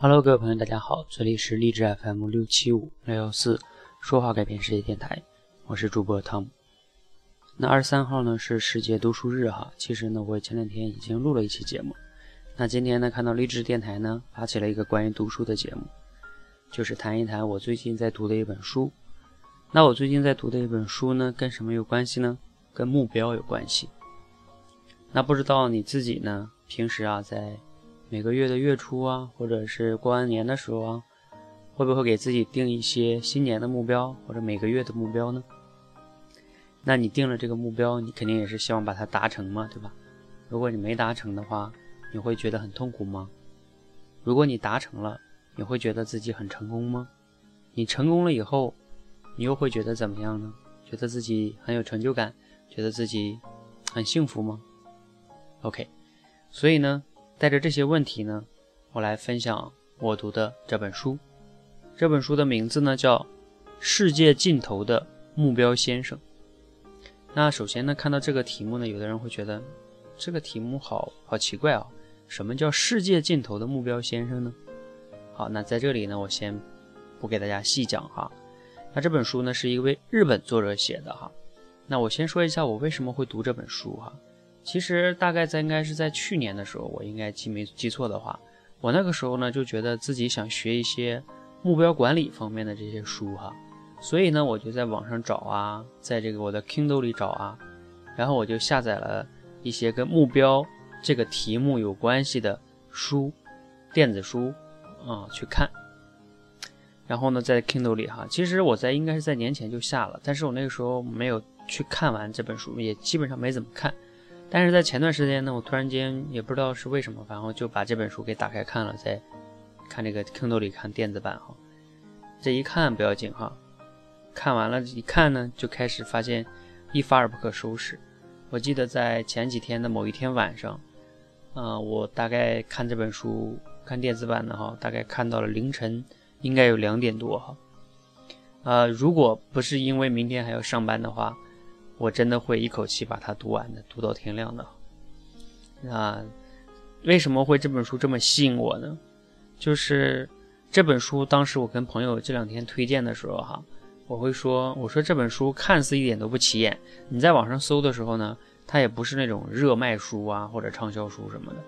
Hello，各位朋友，大家好，这里是励志 FM 六七五六幺四说话改变世界电台，我是主播汤姆。那二十三号呢是世界读书日哈，其实呢我前两天已经录了一期节目，那今天呢看到励志电台呢发起了一个关于读书的节目，就是谈一谈我最近在读的一本书。那我最近在读的一本书呢跟什么有关系呢？跟目标有关系。那不知道你自己呢平时啊在。每个月的月初啊，或者是过完年的时候啊，会不会给自己定一些新年的目标，或者每个月的目标呢？那你定了这个目标，你肯定也是希望把它达成嘛，对吧？如果你没达成的话，你会觉得很痛苦吗？如果你达成了，你会觉得自己很成功吗？你成功了以后，你又会觉得怎么样呢？觉得自己很有成就感，觉得自己很幸福吗？OK，所以呢？带着这些问题呢，我来分享我读的这本书。这本书的名字呢叫《世界尽头的目标先生》。那首先呢，看到这个题目呢，有的人会觉得这个题目好好奇怪啊！什么叫世界尽头的目标先生呢？好，那在这里呢，我先不给大家细讲哈。那这本书呢，是一位日本作者写的哈。那我先说一下我为什么会读这本书哈。其实大概在应该是在去年的时候，我应该记没记错的话，我那个时候呢就觉得自己想学一些目标管理方面的这些书哈，所以呢我就在网上找啊，在这个我的 Kindle 里找啊，然后我就下载了一些跟目标这个题目有关系的书，电子书啊去看，然后呢在 Kindle 里哈，其实我在应该是在年前就下了，但是我那个时候没有去看完这本书，也基本上没怎么看。但是在前段时间呢，我突然间也不知道是为什么，然后就把这本书给打开看了，在看这个 Kindle 里看电子版哈。这一看不要紧哈，看完了一看呢，就开始发现一发而不可收拾。我记得在前几天的某一天晚上，啊，我大概看这本书看电子版的哈，大概看到了凌晨应该有两点多哈。啊，如果不是因为明天还要上班的话。我真的会一口气把它读完的，读到天亮的。那为什么会这本书这么吸引我呢？就是这本书当时我跟朋友这两天推荐的时候，哈，我会说，我说这本书看似一点都不起眼，你在网上搜的时候呢，它也不是那种热卖书啊或者畅销书什么的。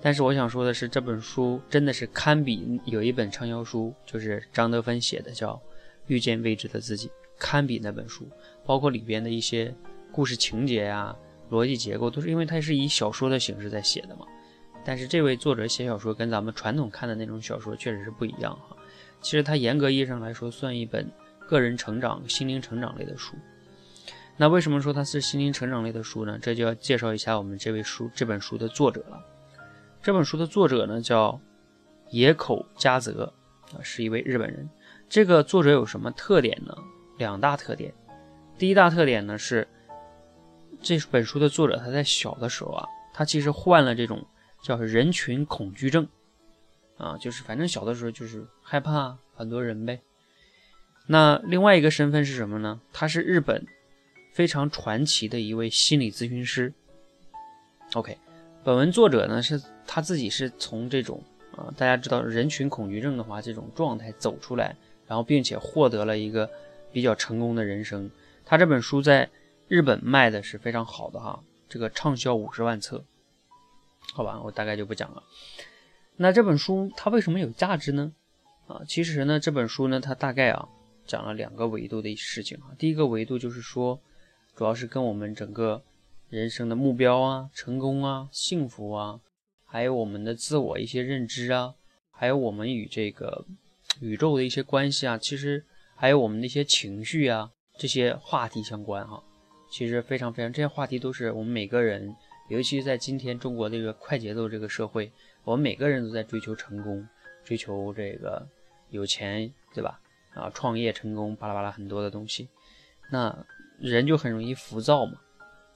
但是我想说的是，这本书真的是堪比有一本畅销书，就是张德芬写的，叫《遇见未知的自己》。堪比那本书，包括里边的一些故事情节呀、逻辑结构，都是因为它是以小说的形式在写的嘛。但是这位作者写小说跟咱们传统看的那种小说确实是不一样哈。其实它严格意义上来说算一本个人成长、心灵成长类的书。那为什么说它是心灵成长类的书呢？这就要介绍一下我们这位书这本书的作者了。这本书的作者呢叫野口佳泽啊，是一位日本人。这个作者有什么特点呢？两大特点，第一大特点呢是这本书的作者他在小的时候啊，他其实患了这种叫人群恐惧症啊，就是反正小的时候就是害怕很多人呗。那另外一个身份是什么呢？他是日本非常传奇的一位心理咨询师。OK，本文作者呢是他自己是从这种啊，大家知道人群恐惧症的话，这种状态走出来，然后并且获得了一个。比较成功的人生，他这本书在日本卖的是非常好的哈，这个畅销五十万册，好吧，我大概就不讲了。那这本书它为什么有价值呢？啊，其实呢，这本书呢，它大概啊讲了两个维度的事情啊。第一个维度就是说，主要是跟我们整个人生的目标啊、成功啊、幸福啊，还有我们的自我一些认知啊，还有我们与这个宇宙的一些关系啊，其实。还有我们那些情绪啊，这些话题相关哈，其实非常非常，这些话题都是我们每个人，尤其是在今天中国这个快节奏这个社会，我们每个人都在追求成功，追求这个有钱，对吧？啊，创业成功，巴拉巴拉很多的东西，那人就很容易浮躁嘛，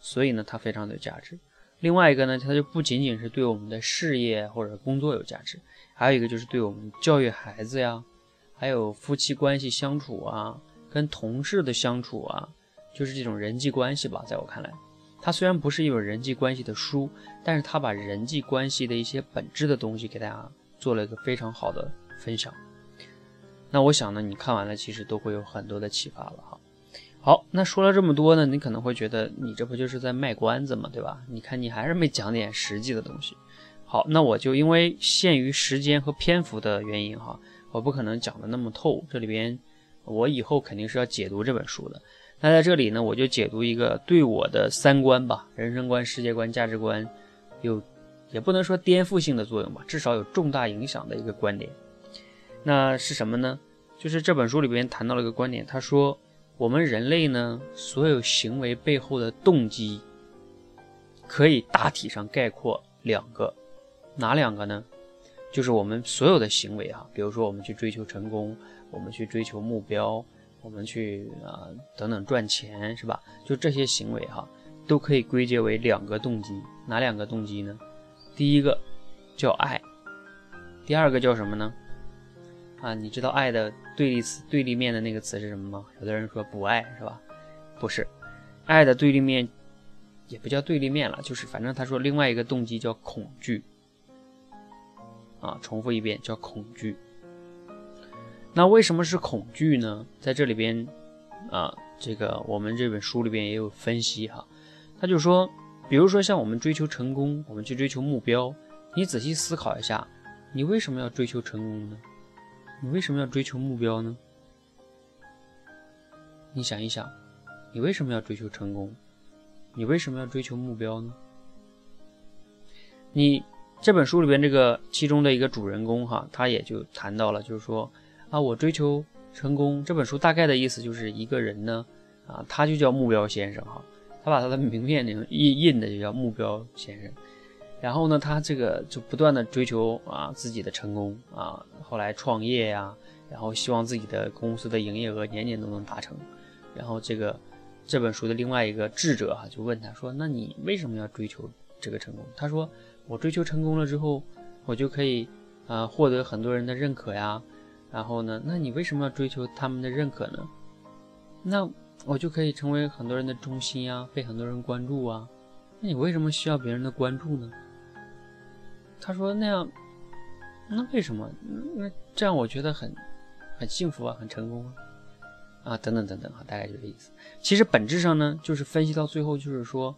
所以呢，它非常的有价值。另外一个呢，它就不仅仅是对我们的事业或者工作有价值，还有一个就是对我们教育孩子呀。还有夫妻关系相处啊，跟同事的相处啊，就是这种人际关系吧。在我看来，它虽然不是一本人际关系的书，但是它把人际关系的一些本质的东西给大家做了一个非常好的分享。那我想呢，你看完了其实都会有很多的启发了哈。好，那说了这么多呢，你可能会觉得你这不就是在卖关子嘛？对吧？你看你还是没讲点实际的东西。好，那我就因为限于时间和篇幅的原因哈，我不可能讲的那么透。这里边我以后肯定是要解读这本书的。那在这里呢，我就解读一个对我的三观吧、人生观、世界观、价值观有也不能说颠覆性的作用吧，至少有重大影响的一个观点。那是什么呢？就是这本书里边谈到了一个观点，他说。我们人类呢，所有行为背后的动机，可以大体上概括两个，哪两个呢？就是我们所有的行为啊，比如说我们去追求成功，我们去追求目标，我们去啊等等赚钱，是吧？就这些行为哈，都可以归结为两个动机，哪两个动机呢？第一个叫爱，第二个叫什么呢？啊，你知道爱的对立词、对立面的那个词是什么吗？有的人说不爱，是吧？不是，爱的对立面也不叫对立面了，就是反正他说另外一个动机叫恐惧。啊，重复一遍，叫恐惧。那为什么是恐惧呢？在这里边，啊，这个我们这本书里边也有分析哈。他就说，比如说像我们追求成功，我们去追求目标，你仔细思考一下，你为什么要追求成功呢？你为什么要追求目标呢？你想一想，你为什么要追求成功？你为什么要追求目标呢？你这本书里边这个其中的一个主人公哈，他也就谈到了，就是说啊，我追求成功。这本书大概的意思就是一个人呢，啊，他就叫目标先生哈，他把他的名片印印的就叫目标先生。然后呢，他这个就不断的追求啊自己的成功啊，后来创业呀，然后希望自己的公司的营业额年年都能达成。然后这个这本书的另外一个智者哈就问他说：“那你为什么要追求这个成功？”他说：“我追求成功了之后，我就可以啊获得很多人的认可呀。然后呢，那你为什么要追求他们的认可呢？那我就可以成为很多人的中心呀，被很多人关注啊。那你为什么需要别人的关注呢？”他说：“那样，那为什么？那这样我觉得很，很幸福啊，很成功啊，啊，等等等等哈，大概就这意思。其实本质上呢，就是分析到最后，就是说，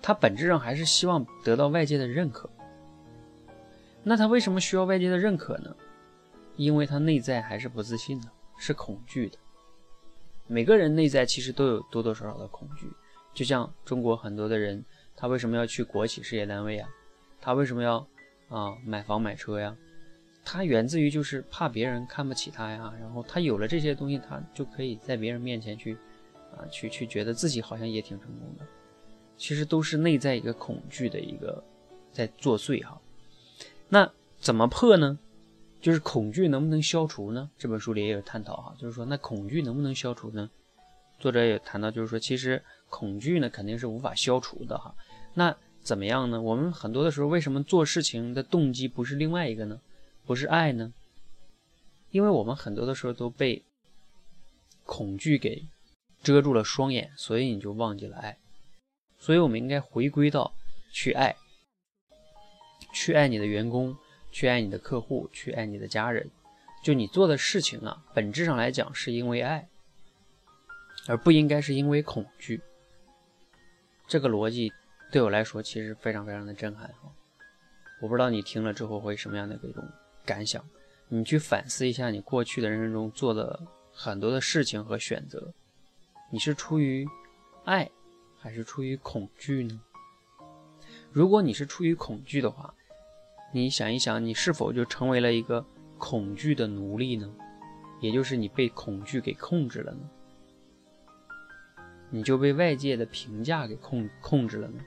他本质上还是希望得到外界的认可。那他为什么需要外界的认可呢？因为他内在还是不自信的，是恐惧的。每个人内在其实都有多多少少的恐惧。就像中国很多的人，他为什么要去国企事业单位啊？他为什么要？”啊，买房买车呀，他源自于就是怕别人看不起他呀，然后他有了这些东西，他就可以在别人面前去，啊，去去觉得自己好像也挺成功的，其实都是内在一个恐惧的一个在作祟哈。那怎么破呢？就是恐惧能不能消除呢？这本书里也有探讨哈，就是说那恐惧能不能消除呢？作者也谈到，就是说其实恐惧呢肯定是无法消除的哈。那怎么样呢？我们很多的时候，为什么做事情的动机不是另外一个呢？不是爱呢？因为我们很多的时候都被恐惧给遮住了双眼，所以你就忘记了爱。所以我们应该回归到去爱，去爱你的员工，去爱你的客户，去爱你的家人。就你做的事情啊，本质上来讲是因为爱，而不应该是因为恐惧。这个逻辑。对我来说，其实非常非常的震撼哈！我不知道你听了之后会什么样的一种感想。你去反思一下，你过去的人生中做的很多的事情和选择，你是出于爱，还是出于恐惧呢？如果你是出于恐惧的话，你想一想，你是否就成为了一个恐惧的奴隶呢？也就是你被恐惧给控制了呢？你就被外界的评价给控控制了呢？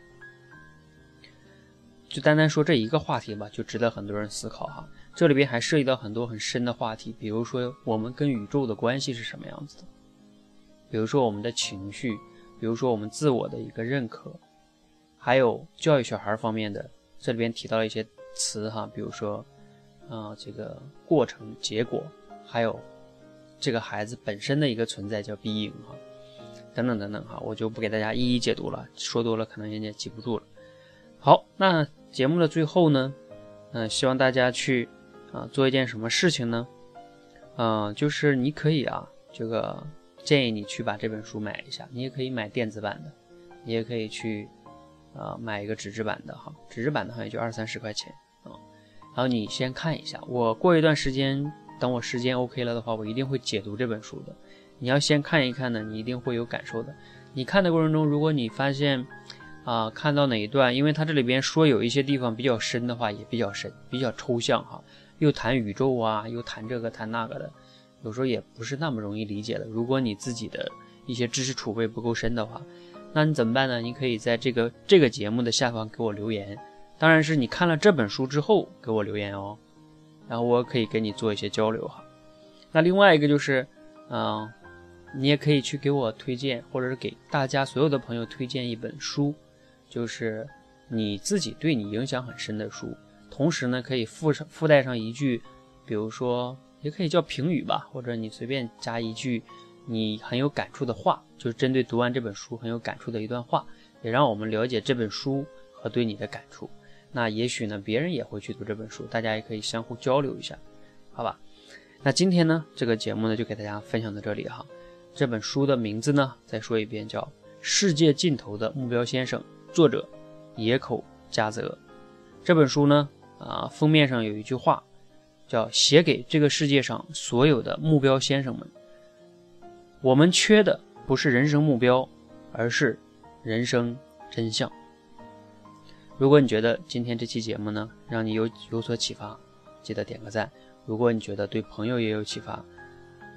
就单单说这一个话题吧，就值得很多人思考哈。这里边还涉及到很多很深的话题，比如说我们跟宇宙的关系是什么样子的，比如说我们的情绪，比如说我们自我的一个认可，还有教育小孩方面的，这里边提到了一些词哈，比如说啊这个过程、结果，还有这个孩子本身的一个存在叫 being 哈，等等等等哈，我就不给大家一一解读了，说多了可能人家记不住了。好，那。节目的最后呢，嗯，希望大家去啊，做一件什么事情呢？嗯，就是你可以啊，这个建议你去把这本书买一下，你也可以买电子版的，你也可以去啊买一个纸质版的哈，纸质版的好像也就二三十块钱啊。然后你先看一下，我过一段时间，等我时间 OK 了的话，我一定会解读这本书的。你要先看一看呢，你一定会有感受的。你看的过程中，如果你发现啊看到哪一段，因为它这里边说有一些地方比较深的话，也比较深，比较抽象哈。又谈宇宙啊，又谈这个谈那个的，有时候也不是那么容易理解的。如果你自己的一些知识储备不够深的话，那你怎么办呢？你可以在这个这个节目的下方给我留言，当然是你看了这本书之后给我留言哦，然后我可以跟你做一些交流哈。那另外一个就是，嗯，你也可以去给我推荐，或者是给大家所有的朋友推荐一本书，就是你自己对你影响很深的书。同时呢，可以附上附带上一句，比如说也可以叫评语吧，或者你随便加一句你很有感触的话，就是针对读完这本书很有感触的一段话，也让我们了解这本书和对你的感触。那也许呢，别人也会去读这本书，大家也可以相互交流一下，好吧？那今天呢，这个节目呢就给大家分享到这里哈。这本书的名字呢，再说一遍，叫《世界尽头的目标先生》，作者野口加泽。这本书呢。啊，封面上有一句话，叫“写给这个世界上所有的目标先生们”。我们缺的不是人生目标，而是人生真相。如果你觉得今天这期节目呢，让你有有所启发，记得点个赞。如果你觉得对朋友也有启发，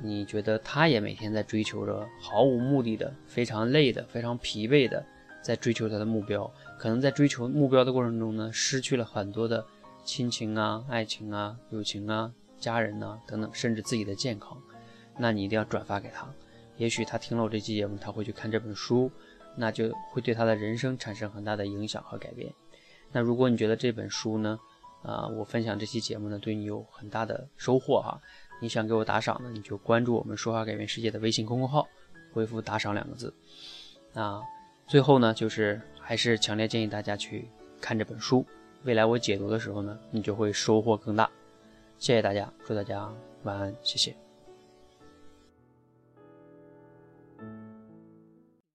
你觉得他也每天在追求着毫无目的的、非常累的、非常疲惫的在追求他的目标，可能在追求目标的过程中呢，失去了很多的。亲情啊，爱情啊，友情啊，家人呐，等等，甚至自己的健康，那你一定要转发给他。也许他听了我这期节目，他会去看这本书，那就会对他的人生产生很大的影响和改变。那如果你觉得这本书呢，啊，我分享这期节目呢，对你有很大的收获哈，你想给我打赏呢，你就关注我们说话改变世界的微信公众号，回复“打赏”两个字。那最后呢，就是还是强烈建议大家去看这本书。未来我解读的时候呢，你就会收获更大。谢谢大家，祝大家晚安，谢谢。